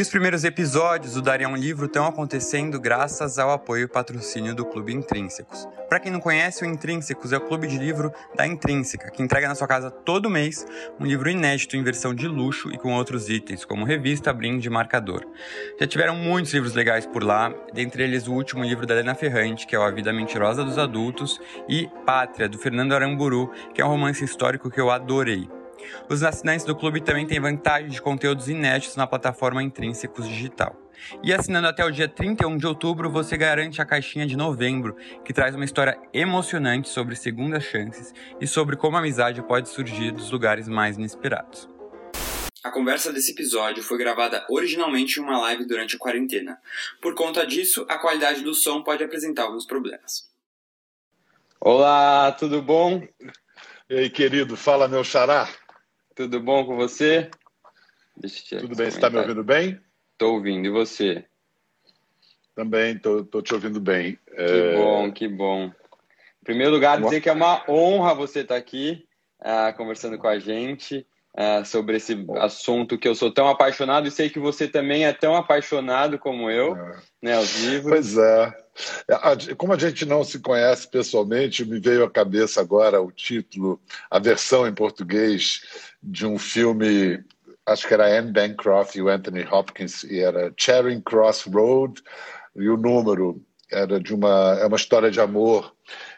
E os primeiros episódios do Daria um Livro estão acontecendo graças ao apoio e patrocínio do Clube Intrínsecos. Para quem não conhece, o Intrínsecos é o clube de livro da Intrínseca, que entrega na sua casa todo mês um livro inédito em versão de luxo e com outros itens, como revista, brinde e marcador. Já tiveram muitos livros legais por lá, dentre eles o último livro da Helena Ferrante, que é o A Vida Mentirosa dos Adultos, e Pátria, do Fernando Aramburu, que é um romance histórico que eu adorei. Os assinantes do clube também têm vantagem de conteúdos inéditos na plataforma Intrínsecos Digital. E assinando até o dia 31 de outubro, você garante a caixinha de novembro, que traz uma história emocionante sobre segundas chances e sobre como a amizade pode surgir dos lugares mais inesperados. A conversa desse episódio foi gravada originalmente em uma live durante a quarentena. Por conta disso, a qualidade do som pode apresentar alguns problemas. Olá, tudo bom? E aí, querido, fala meu xará. Tudo bom com você? Tudo bem, você está me ouvindo bem? Estou ouvindo, e você? Também estou te ouvindo bem. Que é... bom, que bom. Em primeiro lugar, dizer que é uma honra você estar tá aqui uh, conversando com a gente uh, sobre esse bom. assunto que eu sou tão apaixonado e sei que você também é tão apaixonado como eu, é. né, os livros. Pois é. Como a gente não se conhece pessoalmente, me veio à cabeça agora o título, a versão em português de um filme, acho que era Anne Bancroft e o Anthony Hopkins, e era Charing Cross Road, e o número era de uma, é uma história de amor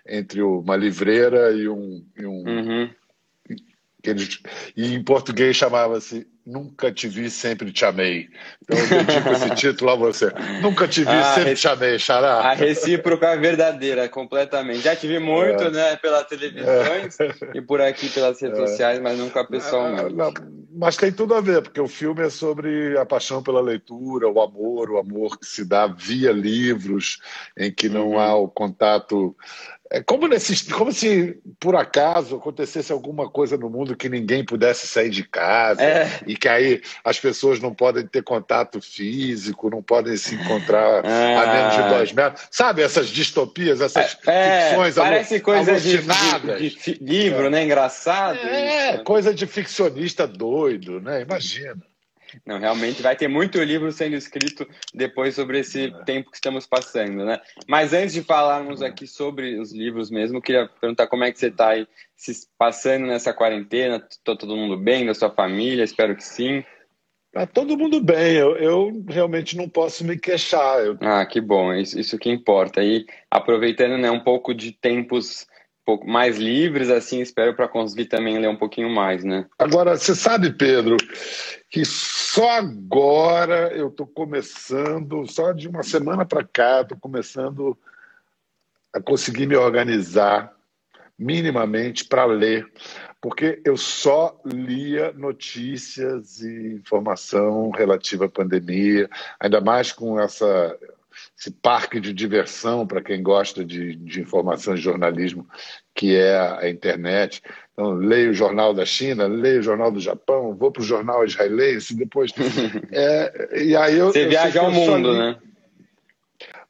entre uma livreira e um. E, um, uhum. E em português chamava-se Nunca te vi, sempre te amei. Então eu dedico esse título a você. Nunca te vi, ah, sempre te amei, Xará. A recíproca é verdadeira, completamente. Já te vi muito, é. né, pelas televisões é. e por aqui pelas redes é. sociais, mas nunca pessoalmente. Não, mas tem tudo a ver, porque o filme é sobre a paixão pela leitura, o amor, o amor que se dá via livros, em que não uhum. há o contato é como, nesse, como se, por acaso, acontecesse alguma coisa no mundo que ninguém pudesse sair de casa é. e que aí as pessoas não podem ter contato físico, não podem se encontrar é. a menos de dois metros. Sabe essas distopias, essas é, ficções Parece coisa de, de, de, livro, né? Engraçado. É, isso. coisa de ficcionista doido, né? Imagina. Não, realmente vai ter muito livro sendo escrito depois sobre esse é. tempo que estamos passando, né? Mas antes de falarmos é. aqui sobre os livros mesmo, queria perguntar como é que você está aí se passando nessa quarentena. Está todo mundo bem, da sua família? Espero que sim. Tá todo mundo bem, eu, eu realmente não posso me queixar. Eu... Ah, que bom, isso, isso que importa. E aproveitando né, um pouco de tempos pouco mais livres, assim, espero para conseguir também ler um pouquinho mais, né? Agora, você sabe, Pedro, que só agora eu estou começando, só de uma semana para cá, estou começando a conseguir me organizar minimamente para ler, porque eu só lia notícias e informação relativa à pandemia, ainda mais com essa esse parque de diversão para quem gosta de, de informação e jornalismo, que é a internet. Então, leio o jornal da China, leio o jornal do Japão, vou para o jornal israelense, depois. é, e aí eu, Você eu viaja ao mundo, né?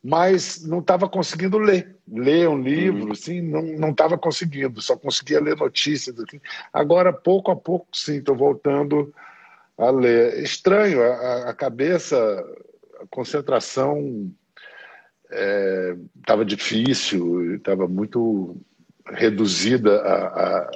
Mas não estava conseguindo ler. Ler um livro, uhum. assim, não estava conseguindo, só conseguia ler notícias. Assim. Agora, pouco a pouco, sim, estou voltando a ler. Estranho, a, a cabeça concentração estava é, difícil, estava muito reduzida a, a...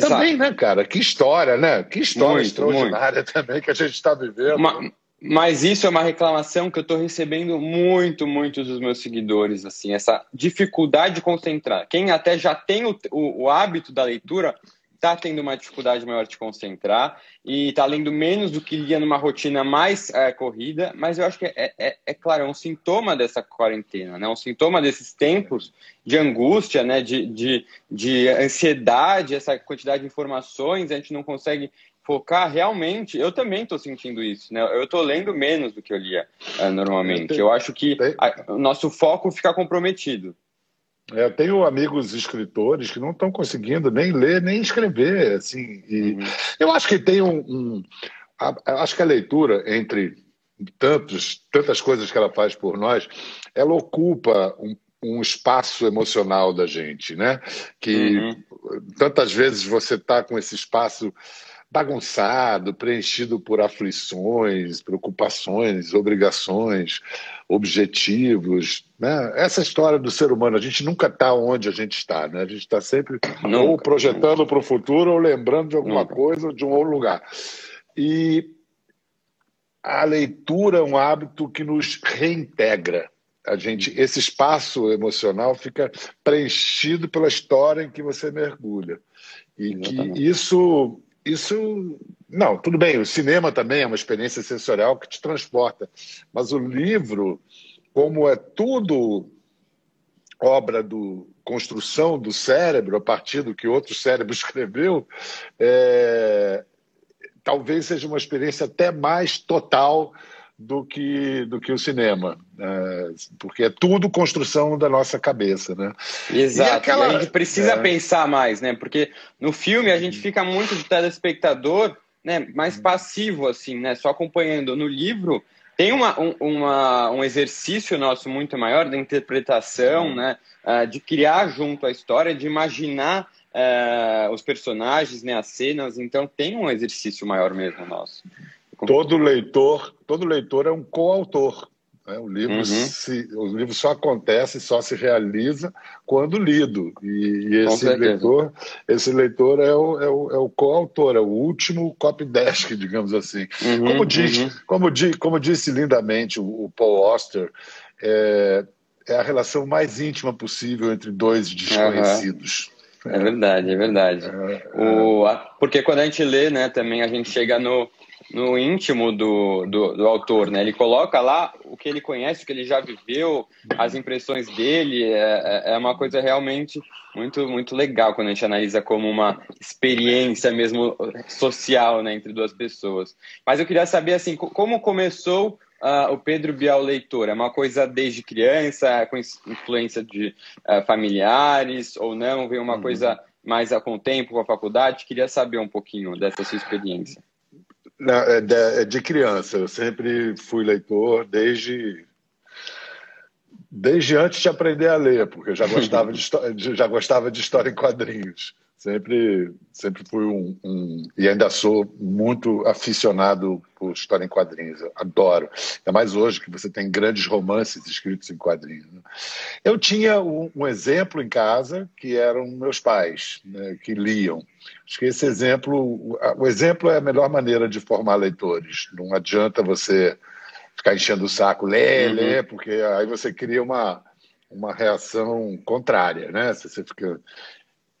Também, né, cara? Que história, né? Que história muito, extraordinária muito. também que a gente está vivendo. Uma, mas isso é uma reclamação que eu estou recebendo muito, muito dos meus seguidores, assim, essa dificuldade de concentrar. Quem até já tem o, o, o hábito da leitura está tendo uma dificuldade maior de concentrar e está lendo menos do que lia numa rotina mais é, corrida, mas eu acho que é, é, é, claro, é um sintoma dessa quarentena, né? um sintoma desses tempos de angústia, né? de, de, de ansiedade, essa quantidade de informações, a gente não consegue focar realmente. Eu também estou sentindo isso, né? Eu estou lendo menos do que eu lia uh, normalmente. Eu acho que a, o nosso foco fica comprometido. É, eu tenho amigos escritores que não estão conseguindo nem ler nem escrever, assim. E uhum. eu acho que tem um, um a, acho que a leitura entre tantos, tantas coisas que ela faz por nós, ela ocupa um, um espaço emocional da gente, né? Que uhum. tantas vezes você está com esse espaço bagunçado, preenchido por aflições, preocupações, obrigações, objetivos. Né? Essa história do ser humano, a gente nunca está onde a gente está, né? a gente está sempre nunca, ou projetando para o futuro ou lembrando de alguma nunca. coisa ou de um outro lugar. E a leitura é um hábito que nos reintegra. A gente, esse espaço emocional fica preenchido pela história em que você mergulha. E Exatamente. que isso isso. Não, tudo bem, o cinema também é uma experiência sensorial que te transporta, mas o livro, como é tudo obra do construção do cérebro a partir do que outro cérebro escreveu, é, talvez seja uma experiência até mais total do que, do que o cinema, né? porque é tudo construção da nossa cabeça, né? Exato. E, aquela... e a gente precisa é... pensar mais, né? Porque no filme a gente fica muito de telespectador, né? Mais passivo assim, né? Só acompanhando. No livro tem uma, um, uma, um exercício nosso muito maior da interpretação, né? Uh, de criar junto à história, de imaginar uh, os personagens, né? As cenas. Então tem um exercício maior mesmo nosso. Todo leitor, todo leitor é um coautor. Né? O, livro uhum. se, o livro só acontece, só se realiza quando lido. E, e esse leitor, esse leitor é o, é o, é o coautor, é o último copydesk, digamos assim. Uhum, como, diz, uhum. como, diz, como disse lindamente o, o Paul Auster, é, é, a relação mais íntima possível entre dois desconhecidos. É verdade, é verdade. É, o, é. porque quando a gente lê, né, também a gente chega no, no íntimo do, do, do, autor, né? Ele coloca lá o que ele conhece, o que ele já viveu, as impressões dele. É, é, é uma coisa realmente muito, muito legal quando a gente analisa como uma experiência mesmo social, né, entre duas pessoas. Mas eu queria saber, assim, como começou uh, o Pedro Bial leitor? É uma coisa desde criança, com influência de uh, familiares ou não? Veio uma uhum. coisa mais com o tempo, com a faculdade? Queria saber um pouquinho dessa sua experiência. É de, é de criança, eu sempre fui leitor desde desde antes de aprender a ler, porque eu já gostava de, já gostava de história em quadrinhos. Sempre, sempre fui um, um, E ainda sou muito aficionado por história em quadrinhos. Eu adoro. Ainda mais hoje que você tem grandes romances escritos em quadrinhos. Né? Eu tinha um, um, exemplo em casa que eram meus pais, né, que liam. Acho que esse exemplo. O exemplo é a melhor maneira de formar leitores. Não adianta você ficar enchendo o saco, lê, uhum. lê, porque aí você cria uma, uma reação contrária, né? Você fica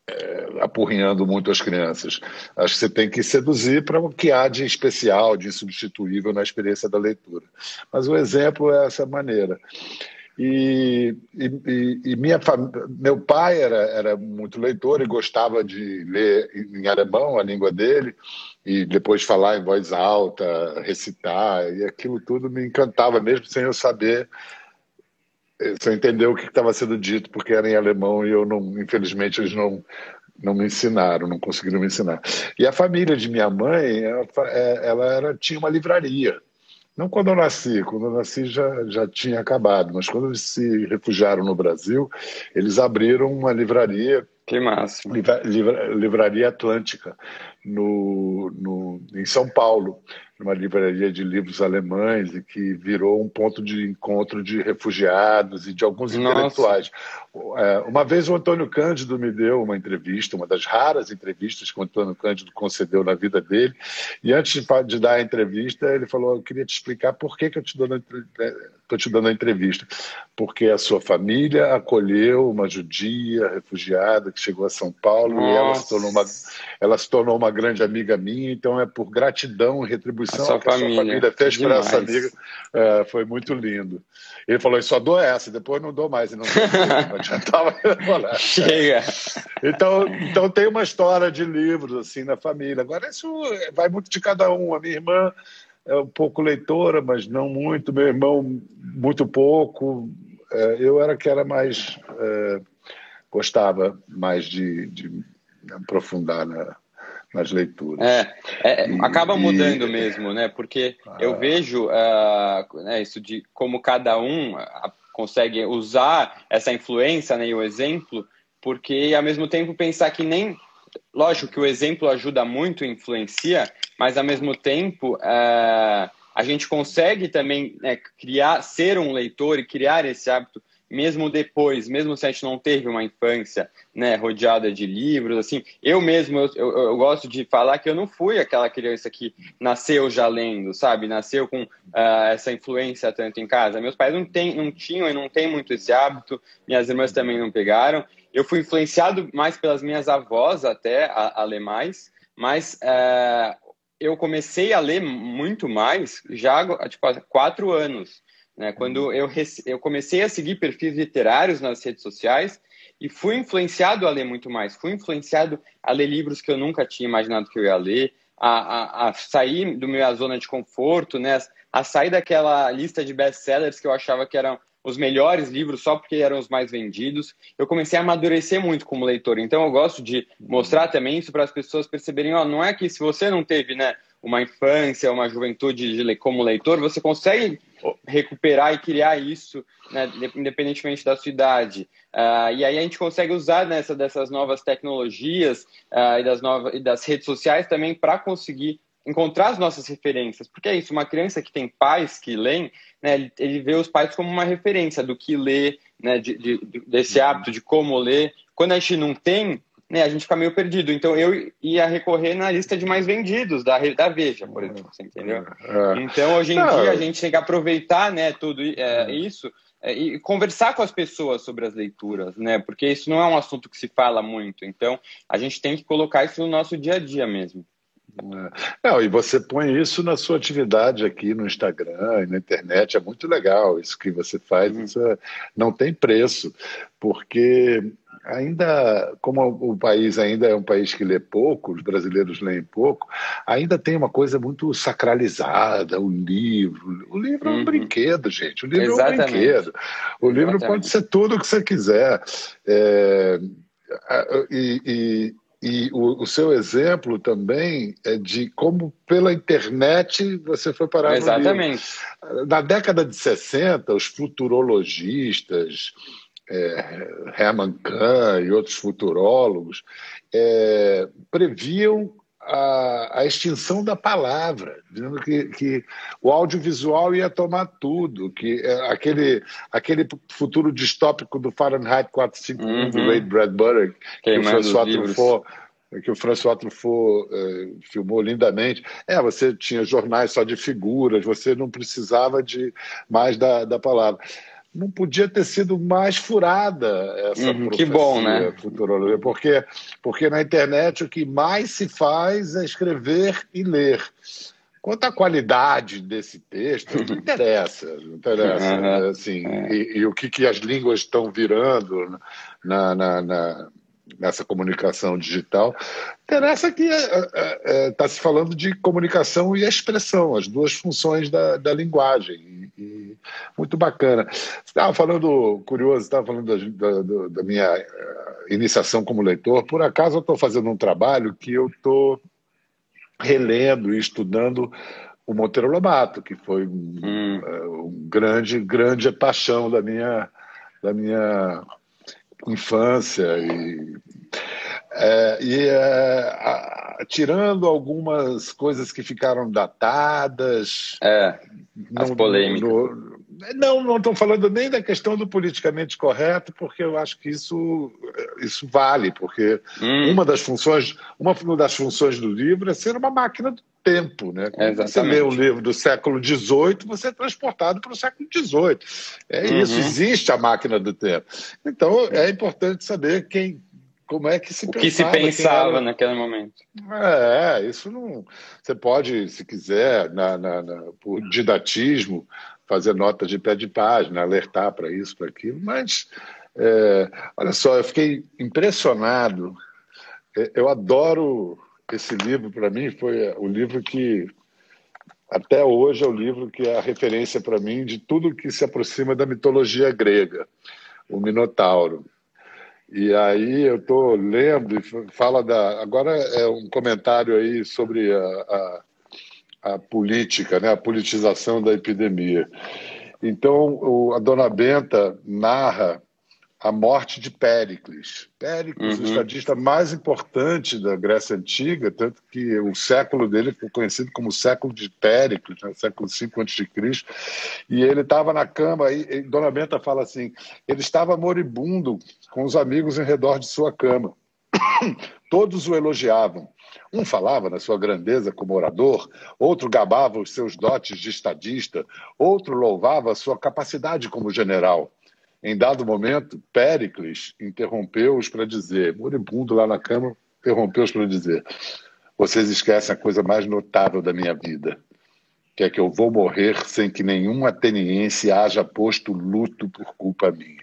é, apurrinhando muito as crianças. Acho que você tem que seduzir para o que há de especial, de insubstituível na experiência da leitura. Mas o exemplo é essa maneira. E, e, e minha meu pai era, era muito leitor e gostava de ler em alemão, a língua dele, e depois falar em voz alta, recitar, e aquilo tudo me encantava, mesmo sem eu saber você entendeu o que estava sendo dito porque era em alemão e eu não, infelizmente, eles não não me ensinaram, não conseguiram me ensinar. E a família de minha mãe, ela, é, ela era, tinha uma livraria. Não quando eu nasci, quando eu nasci já, já tinha acabado, mas quando eles se refugiaram no Brasil, eles abriram uma livraria. Que máximo. Livra, livra, livraria Atlântica, no, no, em São Paulo numa livraria de livros alemães e que virou um ponto de encontro de refugiados e de alguns Nossa. intelectuais. É, uma vez o Antônio Cândido me deu uma entrevista, uma das raras entrevistas que o Antônio Cândido concedeu na vida dele, e antes de dar a entrevista, ele falou: Eu queria te explicar por que, que eu estou é, te dando a entrevista. Porque a sua família acolheu uma judia refugiada que chegou a São Paulo Nossa. e ela se tornou uma, ela se tornou uma grande amiga minha, então é por gratidão e retribuição a sua que família, a sua família fez para essa amiga. É, foi muito lindo. Ele falou: só dou essa, depois não dou mais. E não, não adiantava. Chega. Então, então tem uma história de livros assim na família. Agora, isso vai muito de cada um. A minha irmã é um pouco leitora, mas não muito. Meu irmão, muito pouco. É, eu era que era mais. É, gostava mais de, de aprofundar na, nas leituras. É, é e, acaba mudando e... mesmo, né? Porque ah. eu vejo uh, né, isso de como cada um uh, consegue usar essa influência né, e o exemplo, porque ao mesmo tempo pensar que nem. Lógico que o exemplo ajuda muito, influencia, mas ao mesmo tempo uh, a gente consegue também né, criar, ser um leitor e criar esse hábito mesmo depois, mesmo se a gente não teve uma infância né, rodeada de livros, assim, eu mesmo, eu, eu, eu, gosto de falar que eu não fui aquela criança que nasceu já lendo, sabe? Nasceu com uh, essa influência tanto em casa. Meus pais não, tem, não tinham e não têm muito esse hábito, minhas irmãs também não pegaram. Eu fui influenciado mais pelas minhas avós até a, a ler mais, mas uh, eu comecei a ler muito mais já tipo, há quatro anos. Né? Quando eu, eu comecei a seguir perfis literários nas redes sociais e fui influenciado a ler muito mais, fui influenciado a ler livros que eu nunca tinha imaginado que eu ia ler, a, a, a sair do minha zona de conforto, né? a sair daquela lista de best-sellers que eu achava que eram os melhores livros só porque eram os mais vendidos. Eu comecei a amadurecer muito como leitor. Então eu gosto de mostrar também isso para as pessoas perceberem, ó, não é que se você não teve, né, uma infância, uma juventude de, como leitor, você consegue recuperar e criar isso, né, independentemente da sua idade. Uh, e aí a gente consegue usar nessa dessas novas tecnologias uh, e, das novas, e das redes sociais também para conseguir encontrar as nossas referências. Porque é isso, uma criança que tem pais que leem, né, ele vê os pais como uma referência do que ler, né, de, de, desse hábito de como ler. Quando a gente não tem, né, a gente fica meio perdido. Então eu ia recorrer na lista de mais vendidos da, da Veja, por exemplo, você entendeu? É. Então hoje em Não. dia a gente tem que aproveitar né, tudo é, isso é, e conversar com as pessoas sobre as leituras, né? Porque isso não é um assunto que se fala muito. Então a gente tem que colocar isso no nosso dia a dia mesmo. É. Não, e você põe isso na sua atividade aqui no Instagram e na internet, é muito legal isso que você faz, hum. isso é, não tem preço, porque ainda, como o país ainda é um país que lê pouco, os brasileiros leem pouco, ainda tem uma coisa muito sacralizada, o livro. O livro uhum. é um uhum. brinquedo, gente. O livro Exatamente. é um brinquedo. O livro Exatamente. pode ser tudo o que você quiser. É, e, e, e o, o, seu exemplo também é de como pela internet você foi parar Exatamente. no livro. Na década de 60, os futurologistas, é, Hermann Kahn e outros futurólogos é, previam a, a, extinção da palavra, dizendo que, que, o audiovisual ia tomar tudo, que é, aquele, aquele futuro distópico do Fahrenheit 451 uhum. do Ray Bradbury, que o François Truffaut que o François Truffaut eh, filmou lindamente. É, você tinha jornais só de figuras, você não precisava de mais da, da palavra não podia ter sido mais furada essa uhum, que bom, né? futurologia, porque porque na internet o que mais se faz é escrever e ler. Quanto à qualidade desse texto, não interessa, não interessa, uhum. assim, é. e, e, o que, que as línguas estão virando na, na, na nessa comunicação digital. Interessa que está é, é, é tá se falando de comunicação e expressão, as duas funções da, da linguagem. E, muito bacana. Estava falando, curioso, estava falando da, da, da, minha é, iniciação como leitor. Por acaso eu estou fazendo um trabalho que eu estou relendo e estudando o Monteiro Lobato, que foi um, hum. um grande, grande paixão da minha, da minha infância e, é, e é, a, tirando algumas coisas que ficaram datadas. É, as não, polêmicas. No, não, não estou falando nem da questão do politicamente correto, porque eu acho que isso, isso vale, porque hum. uma das funções, uma das funções do livro é ser uma máquina do tempo, né? Você lê um livro do século XVIII, você é transportado para o século XVIII. É uhum. isso, existe a máquina do tempo. Então é importante saber quem como é que se o pensava, que se pensava era... naquele momento. É, isso não. Você pode, se quiser, na, na, na, por didatismo, fazer nota de pé de página, alertar para isso, para aquilo, mas é, olha só, eu fiquei impressionado. É, eu adoro esse livro, para mim, foi o livro que até hoje é o livro que é a referência para mim de tudo que se aproxima da mitologia grega, o Minotauro. E aí eu estou lendo e fala da. Agora é um comentário aí sobre a, a, a política, né, a politização da epidemia. Então, o, a dona Benta narra a morte de Péricles. Péricles, uhum. o estadista mais importante da Grécia Antiga, tanto que o século dele foi conhecido como o século de Péricles, né, século V a.C., e ele estava na cama, e, e Dona Benta fala assim, ele estava moribundo com os amigos em redor de sua cama. Todos o elogiavam. Um falava na sua grandeza como orador, outro gabava os seus dotes de estadista, outro louvava a sua capacidade como general. Em dado momento, Péricles interrompeu-os para dizer, moribundo lá na cama, interrompeu-os para dizer: Vocês esquecem a coisa mais notável da minha vida, que é que eu vou morrer sem que nenhum ateniense haja posto luto por culpa minha.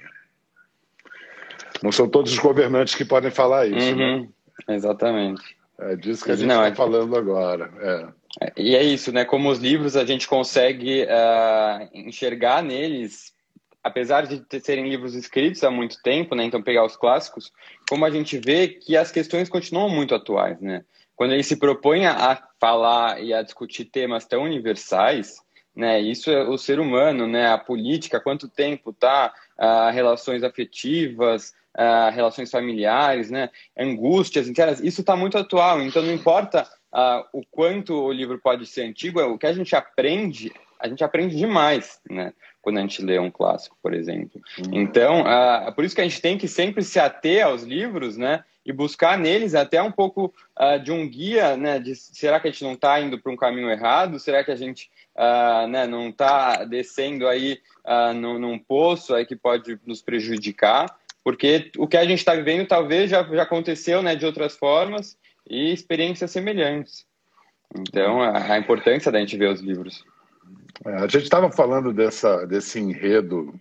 Não são todos os governantes que podem falar isso, né? uhum, né? Exatamente. É disso que a gente está é... falando agora. É. E é isso, né? Como os livros a gente consegue uh, enxergar neles apesar de serem livros escritos há muito tempo, né, então pegar os clássicos, como a gente vê que as questões continuam muito atuais, né? Quando ele se propõe a falar e a discutir temas tão universais, né, isso é o ser humano, né, a política, quanto tempo tá, ah, relações afetivas, ah, relações familiares, né, angústias internas, isso está muito atual. Então não importa ah, o quanto o livro pode ser antigo, é o que a gente aprende, a gente aprende demais, né? quando a gente lê um clássico, por exemplo. Uhum. Então, uh, por isso que a gente tem que sempre se ater aos livros, né? E buscar neles até um pouco uh, de um guia, né? De será que a gente não está indo para um caminho errado? Será que a gente uh, né, não está descendo aí uh, num, num poço aí que pode nos prejudicar? Porque o que a gente está vivendo talvez já, já aconteceu né, de outras formas e experiências semelhantes. Então, a, a importância da gente ver os livros. É, a gente estava falando dessa, desse enredo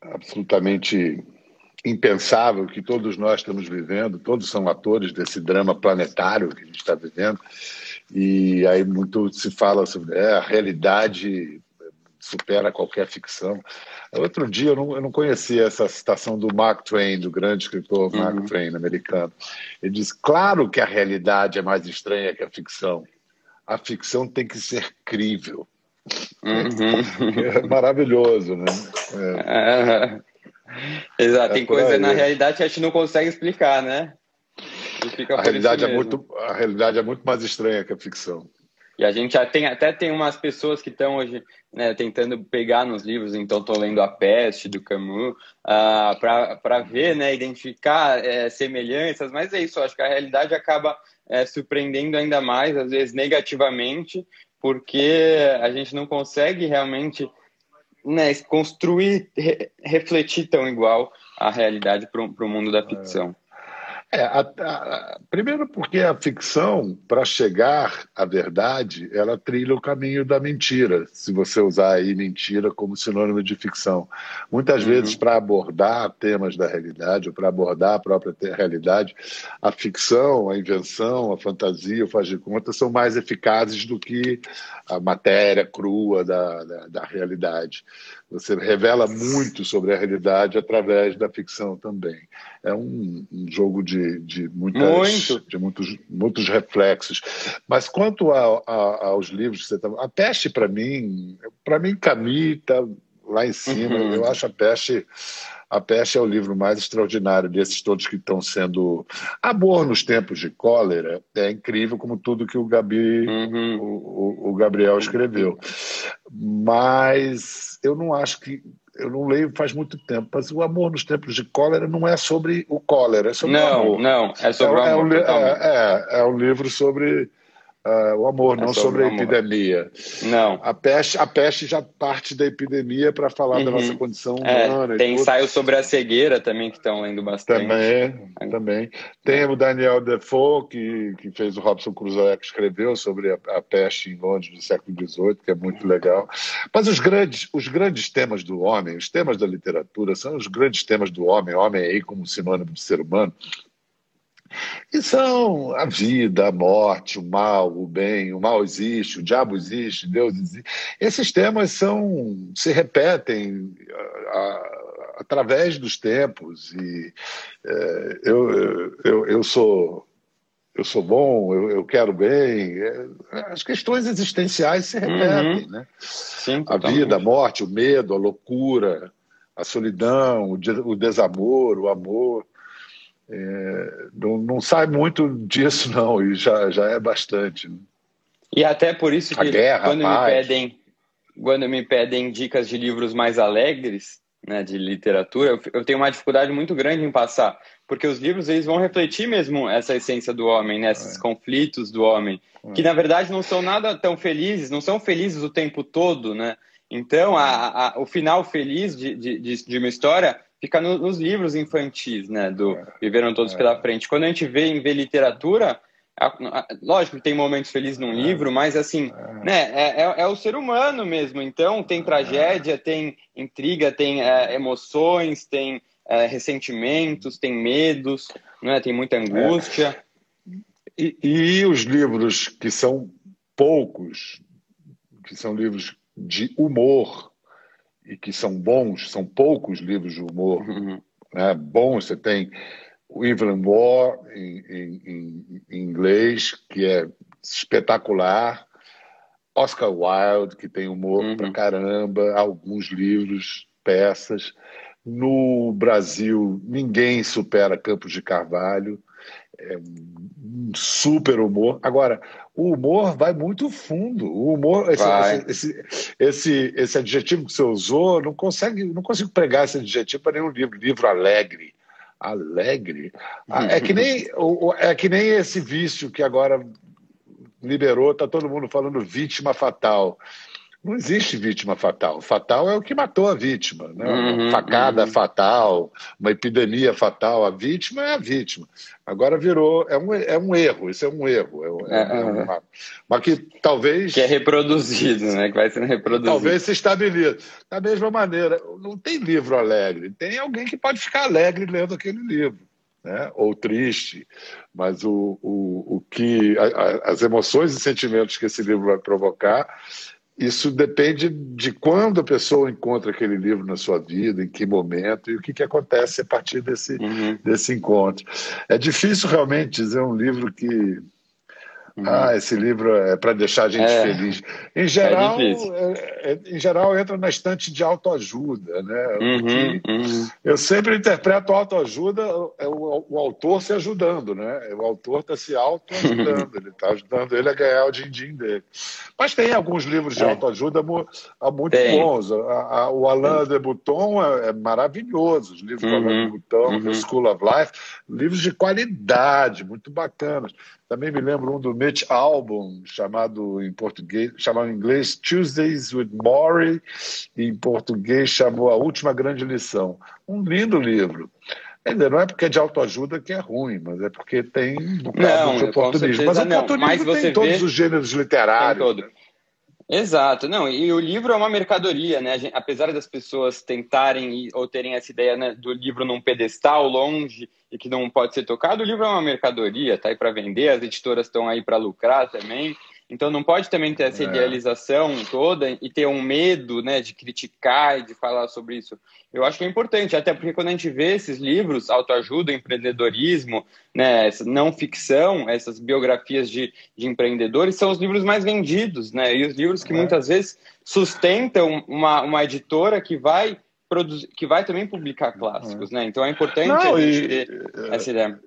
absolutamente impensável que todos nós estamos vivendo, todos são atores desse drama planetário que a gente está vivendo, e aí muito se fala sobre é, a realidade supera qualquer ficção. Outro dia eu não, eu não conhecia essa citação do Mark Twain, do grande escritor Mark uhum. Twain americano. Ele diz: claro que a realidade é mais estranha que a ficção a ficção tem que ser crível. Uhum. É maravilhoso, né? É. Exato, tem é coisa aí. na realidade que a gente não consegue explicar, né? a realidade, é muito, a realidade é muito mais estranha que a ficção. E a gente já tem, até tem umas pessoas que estão hoje né, tentando pegar nos livros, então estou lendo A Peste, do Camus, uh, ah, para ver, né, identificar é, semelhanças, mas é isso, acho que a realidade acaba é, surpreendendo ainda mais, às vezes negativamente, porque a gente não consegue realmente né, construir, re, refletir tão igual a realidade para o mundo da ficção. É, a, a, primeiro porque a ficção, para chegar à verdade, ela trilha o caminho da mentira, se você usar aí mentira como sinônimo de ficção. Muitas uhum. vezes, para abordar temas da realidade, ou para abordar a própria realidade, a ficção, a invenção, a fantasia, o faz de conta, são mais eficazes do que a matéria crua da, da, da realidade. Você revela muito sobre a realidade através da ficção também. É um, um jogo de, de, muitas, muito. de muitos, muitos reflexos. Mas quanto a, a, aos livros que você está. A peste, para mim, para mim, Camille está lá em cima. Uhum. Eu acho a peste a Peste é o livro mais extraordinário desses todos que estão sendo. Amor nos tempos de cólera é incrível, como tudo que o, Gabi, uhum. o, o, Gabriel escreveu. Mas eu não acho que. Eu não leio faz muito tempo, mas o amor nos tempos de cólera não é sobre o cólera, é sobre não, o amor. Não, é sobre é, o amor. É um, é, é, é um livro sobre uh, o amor, é não sobre, sobre a epidemia. Não. A peste, a peste já parte da epidemia para falar uhum. da nossa condição é, humana. É, tem ensaios sobre a cegueira também que estão lendo bastante. Também, é. também. Tem o Daniel Defoe, que, que fez o Robson Crusoe, que escreveu sobre a, a peste em Londres do século XVIII, que é muito legal. Mas os grandes, os grandes temas do homem, os temas da literatura, são os grandes temas do homem, homem aí como sinônimo de ser humano, que são a vida, a morte, o mal, o bem, o mal existe, o diabo existe, Deus existe. Esses temas são se repetem a, a, através dos tempos e é, eu, eu, eu sou eu sou bom, eu, eu quero bem. É, as questões existenciais se repetem, uhum. né? Sim, a vida, a morte, o medo, a loucura, a solidão, o desamor, o amor. É, não, não, sai muito disso, não, e já, já é bastante. Né? E até por isso que guerra, quando, me pedem, quando me pedem dicas de livros mais alegres, né, de literatura, eu, eu, tenho uma dificuldade muito grande em passar, porque os livros eles vão refletir mesmo essa essência do homem, né, esses é. conflitos do homem, é. que na verdade não são nada tão felizes, não são felizes o tempo todo, né? Então, a, a, o final feliz de, de, de uma história fica no, nos livros infantis, né? Do é. Viveram Todos é. pela Frente. Quando a gente vê em ver literatura, a, a, lógico que tem momentos felizes num é. livro, mas assim, é. né? É, é, é, o ser humano mesmo. Então tem tragédia, tem intriga, tem emoções, tem ressentimentos, tem medos, né? Tem muita angústia. E, e os livros que são poucos, que são livros de humor, e que são bons, são poucos livros de humor uhum. né, bons. Você tem o Evelyn Waugh em, em, em, inglês, que é espetacular. Oscar Wilde, que tem humor uhum. pra caramba, alguns livros, peças. No Brasil, ninguém supera Campos de Carvalho. É um super humor. Agora, o humor vai muito fundo. O humor, esse, esse, esse, esse, adjetivo que você usou, não consegue, não consigo pregar esse adjetivo para nenhum livro. Livro alegre. Alegre. Ah, é que nem é que nem esse vício que agora liberou, tá todo mundo falando vítima fatal. Não existe vítima fatal. Fatal é o que matou a vítima. Né? Uhum, uma facada uhum. fatal, uma epidemia fatal. A vítima é a vítima. Agora virou. É um, é um erro, isso é um erro. É, é, é uma, mas que talvez. Que é reproduzido, né? Que vai sendo reproduzido. Talvez se estabilize. Da mesma maneira, não tem livro alegre. Tem alguém que pode ficar alegre lendo aquele livro. Né? ou triste, mas o, o, o que a, a, as emoções e sentimentos que esse livro vai provocar isso depende de quando a pessoa encontra aquele livro na sua vida, em que momento e o que, que acontece a partir desse, uhum. desse encontro. É difícil realmente dizer um livro que. Ah, esse livro é para deixar a gente é. feliz. Em é geral, é é, em geral, entra na estante de autoajuda. Né? Uhum, uhum. Eu sempre interpreto autoajuda, é o, o, autor se ajudando. Né? O autor está se autoajudando, ele está ajudando ele a ganhar o din-din dele. Mas tem alguns livros de é. autoajuda muito tem. bons. A, a, o Alain de Botton é, maravilhoso, os livros uhum, do Alain de Botton, uhum. The School of Life, livros de qualidade, muito bacanas. Também me lembro um do Mitch Album, chamado em português, chamado em inglês Tuesdays with Maury, e em português chamou A Última Grande Lição. Um lindo livro. Ainda não é porque é de autoajuda que é ruim, mas é porque tem um bocado de oportunismo. Mas oportunismo tem todos os gêneros literários. Né? Exato, não, e o livro é uma mercadoria, né? Gente, apesar das pessoas tentarem ou terem essa ideia né, do livro num pedestal longe e que não pode ser tocado, o livro é uma mercadoria, tá aí para vender, as editoras estão aí para lucrar também. Então não pode também ter essa é. idealização toda e ter um medo né, de criticar e de falar sobre isso. Eu acho que é importante, até porque quando a gente vê esses livros, autoajuda, empreendedorismo, né, não ficção, essas biografias de, de empreendedores, são os livros mais vendidos, né? E os livros que é. muitas vezes sustentam uma, uma editora que vai produzir, que vai também publicar clássicos, é. né? Então é importante não, a gente e, ter essa ideia.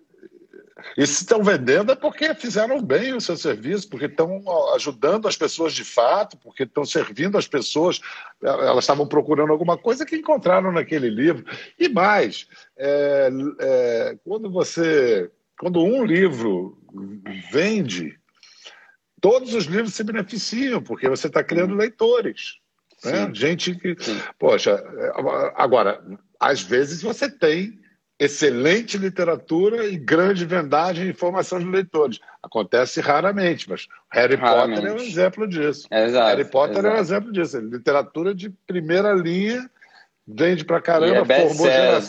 E se estão vendendo é porque fizeram bem o seu serviço, porque estão ajudando as pessoas de fato, porque estão servindo as pessoas. Elas estavam procurando alguma coisa que encontraram naquele livro. E mais, é, é, quando você. Quando um livro vende, todos os livros se beneficiam, porque você está criando leitores. Né? Gente que. Sim. Poxa, agora, às vezes você tem excelente literatura e grande vendagem e formação de leitores. Acontece raramente, mas Harry raramente. Potter é um exemplo disso. Exato, Harry Potter exato. é um exemplo disso. Literatura de primeira linha, vende pra caramba, é formou, gera...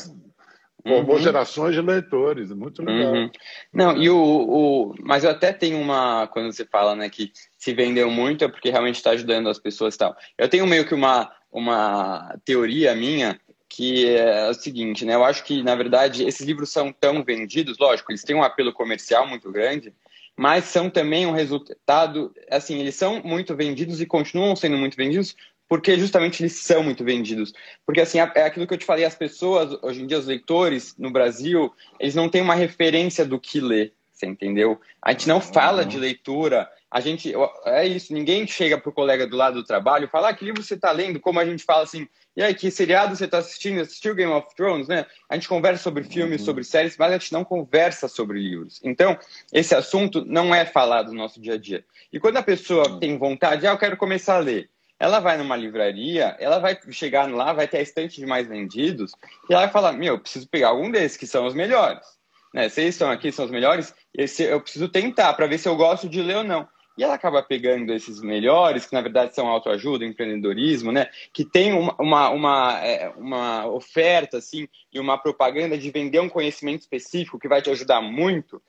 formou uhum. gerações de leitores. Muito legal. Uhum. Não, e o, o. Mas eu até tenho uma. Quando você fala né, que se vendeu muito, é porque realmente está ajudando as pessoas e tal. Eu tenho meio que uma, uma teoria minha que é o seguinte, né? Eu acho que, na verdade, esses livros são tão vendidos, lógico, eles têm um apelo comercial muito grande, mas são também um resultado, assim, eles são muito vendidos e continuam sendo muito vendidos porque justamente eles são muito vendidos. Porque, assim, é aquilo que eu te falei, as pessoas, hoje em dia, os leitores no Brasil, eles não têm uma referência do que ler, você entendeu? A gente não fala de leitura, a gente, é isso, ninguém chega pro colega do lado do trabalho e fala, ah, que livro você está lendo? Como a gente fala assim, e aí, que seriado você está assistindo? Assistiu Game of Thrones, né? A gente conversa sobre filmes, uhum. sobre séries, mas a gente não conversa sobre livros. Então, esse assunto não é falado no nosso dia a dia. E quando a pessoa uhum. tem vontade, ah, eu quero começar a ler, ela vai numa livraria, ela vai chegar lá, vai ter a estante de mais vendidos, e ela vai falar, meu, eu preciso pegar algum desses, que são os melhores. Né? Eles estão aqui, são os melhores, esse eu preciso tentar para ver se eu gosto de ler ou não. E ela acaba pegando esses melhores, que na verdade são autoajuda, empreendedorismo, né? Que tem uma, uma, uma, é, uma oferta, assim, e uma propaganda de vender um conhecimento específico que vai te ajudar muito.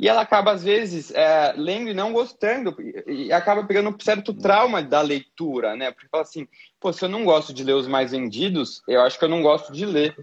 E ela acaba, às vezes, é, lendo e não gostando, e acaba pegando um certo trauma da leitura, né? Porque fala assim, pô, se eu não gosto de ler os mais vendidos, eu acho que eu não gosto de ler.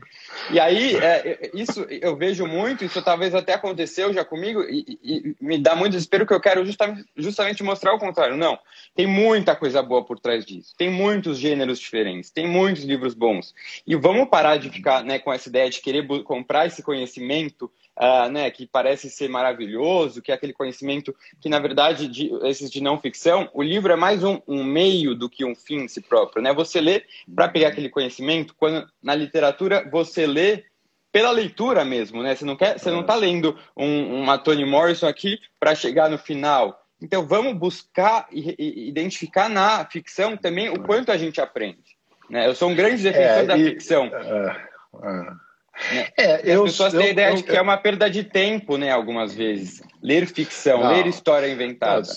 E aí, é, isso eu vejo muito, isso talvez até aconteceu já comigo, e, e, me dá muito desespero que eu quero justamente, justamente mostrar o contrário. Não, tem muita coisa boa por trás disso, tem muitos gêneros diferentes, tem muitos livros bons. E vamos parar de ficar né, com essa ideia de querer comprar esse conhecimento uh, né, que parece ser maravilhoso, que é aquele conhecimento que, na verdade, de, esses de não ficção, o livro é mais um, um meio do que um fim em si próprio. Né? Você lê para pegar aquele conhecimento, quando na literatura você lê pela leitura mesmo, né? Você não quer, você não está lendo um, uma Toni Morrison aqui para chegar no final. Então vamos buscar e, e, identificar na ficção também o quanto a gente aprende. Né? Eu sou um grande defensor é, da e, ficção. Uh, uh. Né? É, eu, As pessoas eu, têm a ideia eu, de que é uma perda de tempo, né? Algumas vezes. Ler ficção, não, ler história inventada.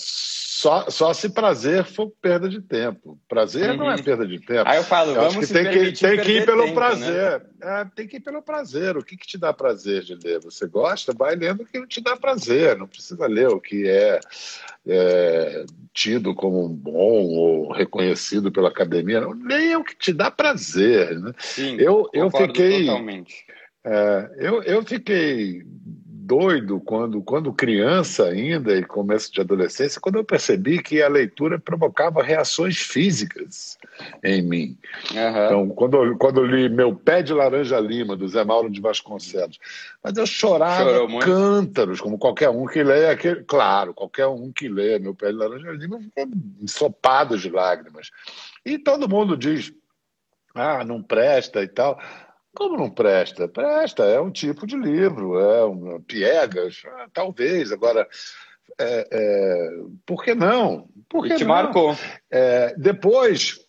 Só, só se prazer for perda de tempo. Prazer uhum. não é uhum. perda de tempo. Aí eu falo, vamos que tem que tem que ir pelo tempo, né? prazer. Né? É, tem que ir pelo prazer. O que, que te dá prazer de ler? Você gosta? Vai lendo o que te dá prazer. Não precisa ler o que é, é tido como bom ou reconhecido pela academia. Não, leia o que te dá prazer. Né? Sim, eu, eu fiquei. Totalmente. É, eu, eu fiquei doido quando, quando criança ainda e começo de adolescência, quando eu percebi que a leitura provocava reações físicas em mim. Uhum. Então, quando, quando eu li Meu Pé de Laranja Lima, do Zé Mauro de Vasconcelos, mas eu chorava cântaros, como qualquer um que lê aquele. Claro, qualquer um que lê Meu Pé de Laranja Lima fica ensopado de lágrimas. E todo mundo diz, ah, não presta e tal. Como não presta? Presta, é um tipo de livro, é um piegas, talvez. Agora, é, é, por que não? Por que e te não? marcou. É, depois,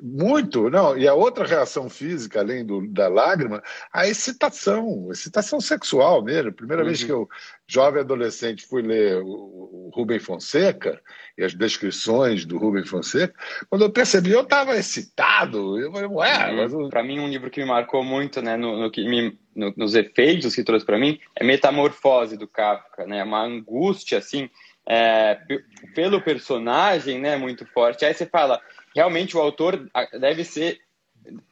muito, não, e a outra reação física, além do, da lágrima, a excitação, excitação sexual mesmo. Primeira uhum. vez que eu, jovem adolescente, fui ler o, o Rubem Fonseca e as descrições do Rubem Fonseca, quando eu percebi, eu estava excitado. Eu falei, ué, uhum. Para mim, um livro que me marcou muito, né, no, no que me, no, nos efeitos que trouxe para mim, é Metamorfose do Kafka, né, uma angústia, assim, é, pelo personagem, né, muito forte. Aí você fala realmente o autor deve ser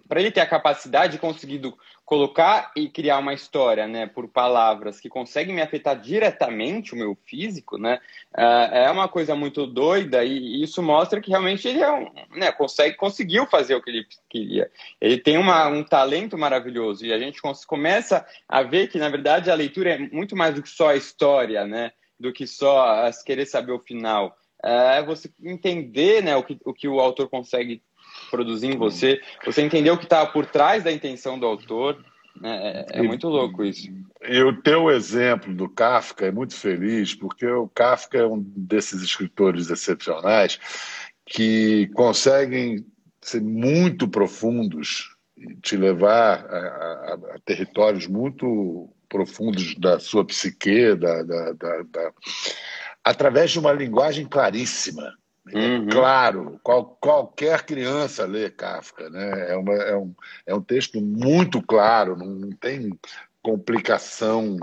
para ele ter a capacidade de conseguir colocar e criar uma história, né, por palavras que conseguem me afetar diretamente o meu físico, né, é, é uma coisa muito doida e isso mostra que realmente ele é um, né, consegue conseguiu fazer o que ele queria. Ele tem uma, um talento maravilhoso e a gente começa a ver que na verdade a leitura é muito mais do que só a história, né, do que só querer saber o final é você entender né, o, que, o que o autor consegue produzir em você, você entender o que está por trás da intenção do autor. É, é, é muito louco isso. E o teu exemplo do Kafka é muito feliz, porque o Kafka é um desses escritores excepcionais que conseguem ser muito profundos e te levar a, a, a territórios muito profundos da sua psique, da, da, da, da, através de uma linguagem claríssima. É uhum. Claro, qual, qualquer criança lê Kafka. Né? É, uma, é, um, é um texto muito claro, não, não tem complicação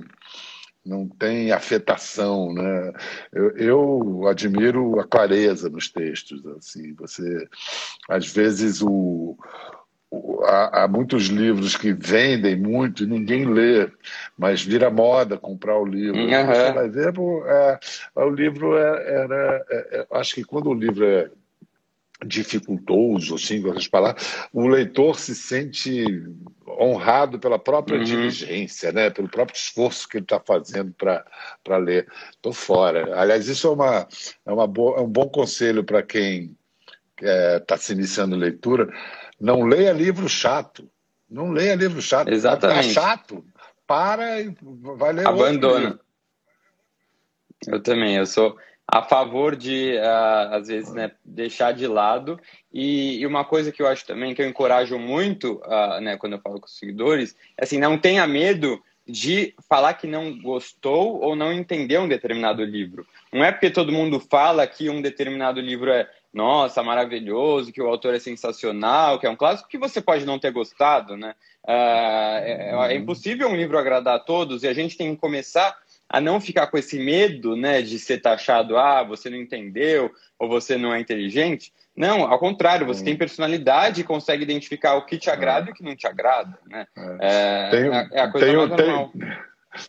não tem afetação, né? Eu, eu, admiro a clareza nos textos, assim. Você, às vezes o, há, há, muitos livros que vendem muito e ninguém lê, mas vira moda comprar o livro. Uhum. Você vai ver, é, o livro é, era. É, é, acho que quando o livro é dificultoso, assim, com essas palavras, o leitor se sente honrado pela própria uhum. diligência, né? pelo próprio esforço que ele está fazendo para ler. Estou fora. Aliás, isso é, uma, é, uma boa, é um bom conselho para quem está é, tá se iniciando leitura não leia livro chato. Não leia livro chato. Exatamente. Tá chato. Para e vai ler Abandona. Eu também. Eu sou a favor de, uh, às vezes, né, deixar de lado. E, e, uma coisa que eu acho também, que eu encorajo muito, uh, né, quando eu falo com os seguidores, é assim, não tenha medo de falar que não gostou ou não entendeu um determinado livro. Não é porque todo mundo fala que um determinado livro é nossa, maravilhoso, que o autor é sensacional, que é um clássico, que você pode não ter gostado, né? Uh, é, é, impossível um livro agradar a todos e a gente tem que começar a não ficar com esse medo, né, de ser taxado, ah, você não entendeu ou você não é inteligente. Não, ao contrário, você tem personalidade e consegue identificar o que te agrada e o que não te agrada, né? É, tem, é, é a coisa tem, mais normal. Tem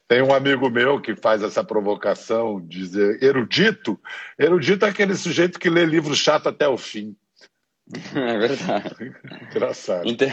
tem um amigo meu que faz essa provocação, dizer erudito. Erudito é aquele sujeito que lê livro chato até o fim. É verdade. Engraçado. Então,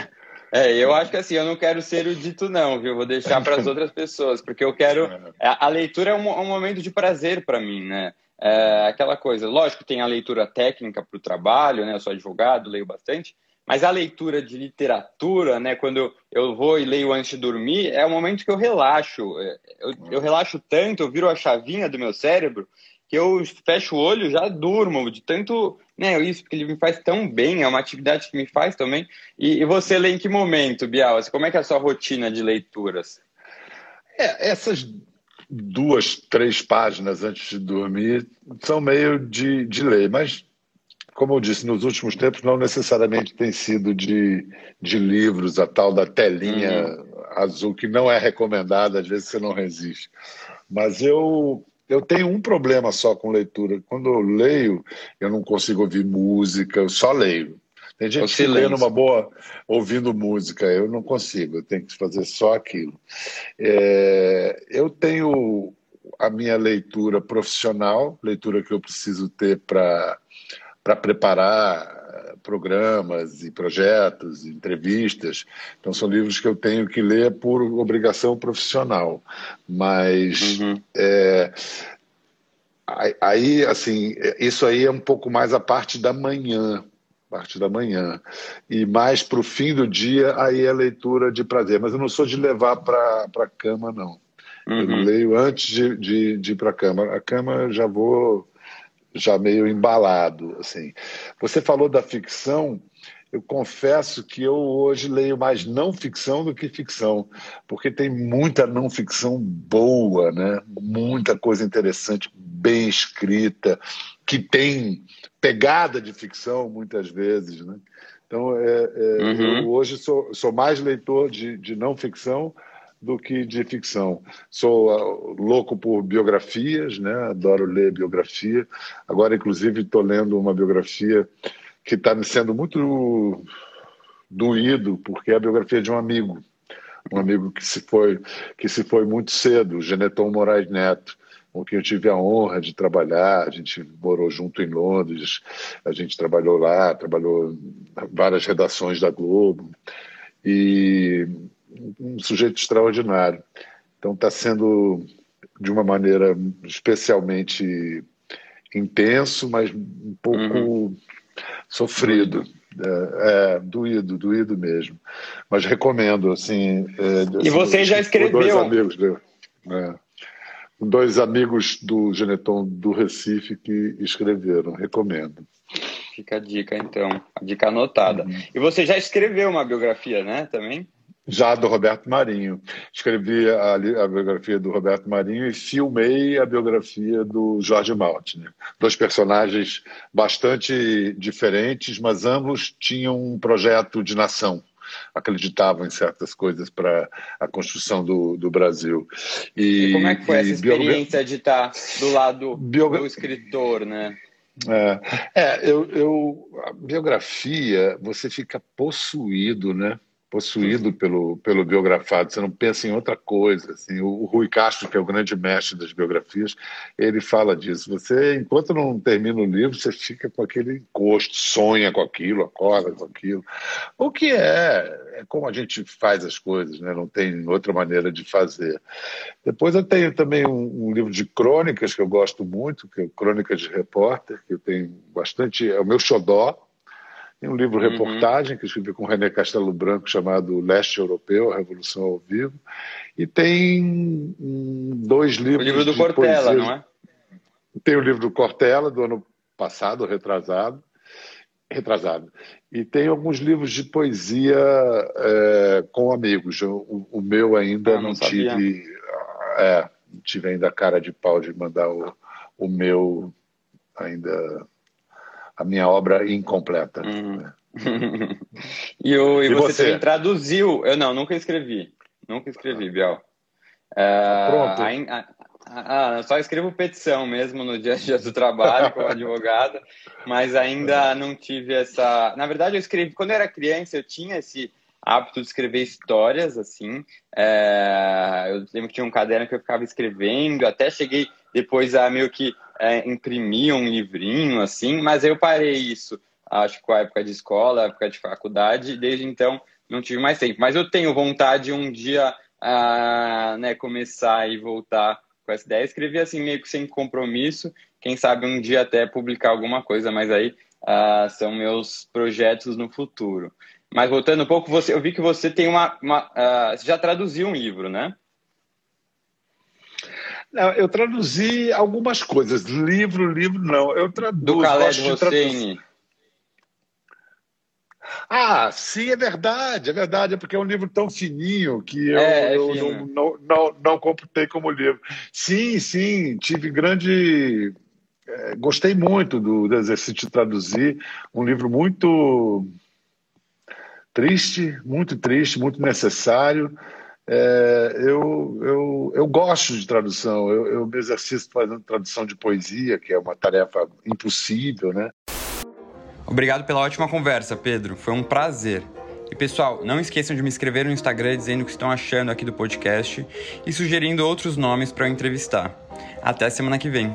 é, eu acho que assim, eu não quero ser erudito, não, viu? Vou deixar para as outras pessoas, porque eu quero. É. A leitura é um, um momento de prazer para mim, né? É aquela coisa, lógico, tem a leitura técnica para o trabalho, né? Eu sou advogado, leio bastante, mas a leitura de literatura, né, quando eu vou e leio antes de dormir, é o momento que eu relaxo. É, eu, eu relaxo tanto, eu viro a chavinha do meu cérebro, que eu fecho o olho já durmo, de tanto. Né, isso, porque ele me faz tão bem, é uma atividade que me faz também. E, e você lê em que momento, Bial? Assim, como é que é a sua rotina de leituras? É, essas duas, três páginas antes de dormir são meio de, de ler, mas como eu disse, nos últimos tempos não necessariamente tem sido de, de livros, a tal da telinha uhum. azul, que não é recomendada, às vezes você não resiste. Mas eu, eu tenho um problema só com leitura. Quando eu leio, eu não consigo ouvir música, eu só leio. Tem gente que lê numa boa ouvindo música, eu não consigo, eu tenho que fazer só aquilo. É, eu tenho a minha leitura profissional, leitura que eu preciso ter para para preparar eh, programas e projetos, entrevistas. Então são livros que eu tenho que ler por obrigação profissional. Mas uhum. é, aí, assim, isso aí é um pouco mais a parte da manhã, parte da manhã. E mais para o fim do dia, aí é leitura de prazer. Mas eu não sou de levar para a cama, não. Uhum. Eu leio antes de, de, de ir para a cama. A cama já vou já meio embalado. Assim. Você falou da ficção, eu confesso que eu hoje leio mais não ficção do que ficção, porque tem muita não ficção boa, né? muita coisa interessante, bem escrita, que tem pegada de ficção muitas vezes. Né? Então, é, é, uhum. eu hoje sou, sou mais leitor de, de não ficção do que de ficção. Sou uh, louco por biografias, né? adoro ler biografia. Agora, inclusive, estou lendo uma biografia que está me sendo muito doído, porque é a biografia de um amigo, um amigo que se foi, que se foi muito cedo, Geneton Moraes Neto, com quem eu tive a honra de trabalhar. A gente morou junto em Londres, a gente trabalhou lá, trabalhou várias redações da Globo. E um sujeito extraordinário. Então está sendo de uma maneira especialmente intenso, mas um pouco uhum. sofrido. É, é, doído, doído mesmo. Mas recomendo, assim. É, e você já escreveu? Dois amigos, é, dois amigos do Geneton do Recife que escreveram, recomendo. Fica a dica, então. A dica anotada. Uhum. E você já escreveu uma biografia, né, também? Já do Roberto Marinho. Escrevi a, a, biografia do Roberto Marinho e filmei a biografia do Jorge Maltner. Dois personagens bastante diferentes, mas ambos tinham um projeto de nação. Acreditavam em certas coisas para a construção do, do Brasil. E, e, como é que foi essa experiência de estar do lado Biogra... do escritor, né? É, é eu, eu, a biografia, você fica possuído, né? Possuído pelo, pelo biografado, você não pensa em outra coisa. Assim. O, o, Rui Castro, que é o grande mestre das biografias, ele fala disso. Você, enquanto não termina o livro, você fica com aquele encosto, sonha com aquilo, acorda com aquilo. O que é, é como a gente faz as coisas, né? não tem outra maneira de fazer. Depois eu tenho também um, um livro de crônicas que eu gosto muito, que é Crônicas de Repórter, que eu tenho bastante, é o meu xodó, tem um livro uhum. reportagem uhum. que eu escrevi com René Castelo Branco chamado Leste Europeu, a Revolução ao Vivo. E tem dois livros. O livro do Cortella, não é? Tem o livro do Cortella, do ano passado, retrasado. Retrasado. E tem alguns livros de poesia é, com amigos. O, o meu ainda ah, não, não tive. É, tive ainda a cara de pau de mandar o, o meu ainda a minha obra incompleta. Uhum. e, o, e, e você, você, também traduziu. Eu não, nunca escrevi. Nunca escrevi, Biel. Uh, Pronto. A, a, só escrevo petição mesmo no dia a dia do trabalho como advogado, mas ainda não tive essa. Na verdade, eu escrevi. Quando eu era criança, eu tinha esse hábito de escrever histórias, assim. É... eu lembro que tinha um caderno que eu ficava escrevendo, até cheguei depois a meio que é, imprimir um livrinho, assim, mas eu parei isso, acho que com a época de escola, época de faculdade, e desde então não tive mais tempo. Mas eu tenho vontade um dia a né, começar e voltar com essa ideia. Escrevi assim, meio que sem compromisso, quem sabe um dia até publicar alguma coisa, mas aí uh, são meus projetos no futuro. Mas voltando um pouco, você, eu vi que você tem uma. uma uh, você já traduziu um livro, né? Não, eu traduzi algumas coisas. Livro, livro, não. Eu traduzo. Do Khaled Hosseini. Ah, sim, é verdade, é verdade, é porque é um livro tão fininho que eu, é, é eu não, não, não, não, computei como livro. Sim, sim, tive grande. É, gostei muito do, do exercício de traduzir, um livro muito triste, muito triste, muito necessário. É, eu, eu, eu gosto de tradução, eu, eu me exercito fazendo tradução de poesia, que é uma tarefa impossível, né? Obrigado pela ótima conversa, Pedro. Foi um prazer. E pessoal, não esqueçam de me escrever no Instagram dizendo o que estão achando aqui do podcast e sugerindo outros nomes para eu entrevistar. Até semana que vem.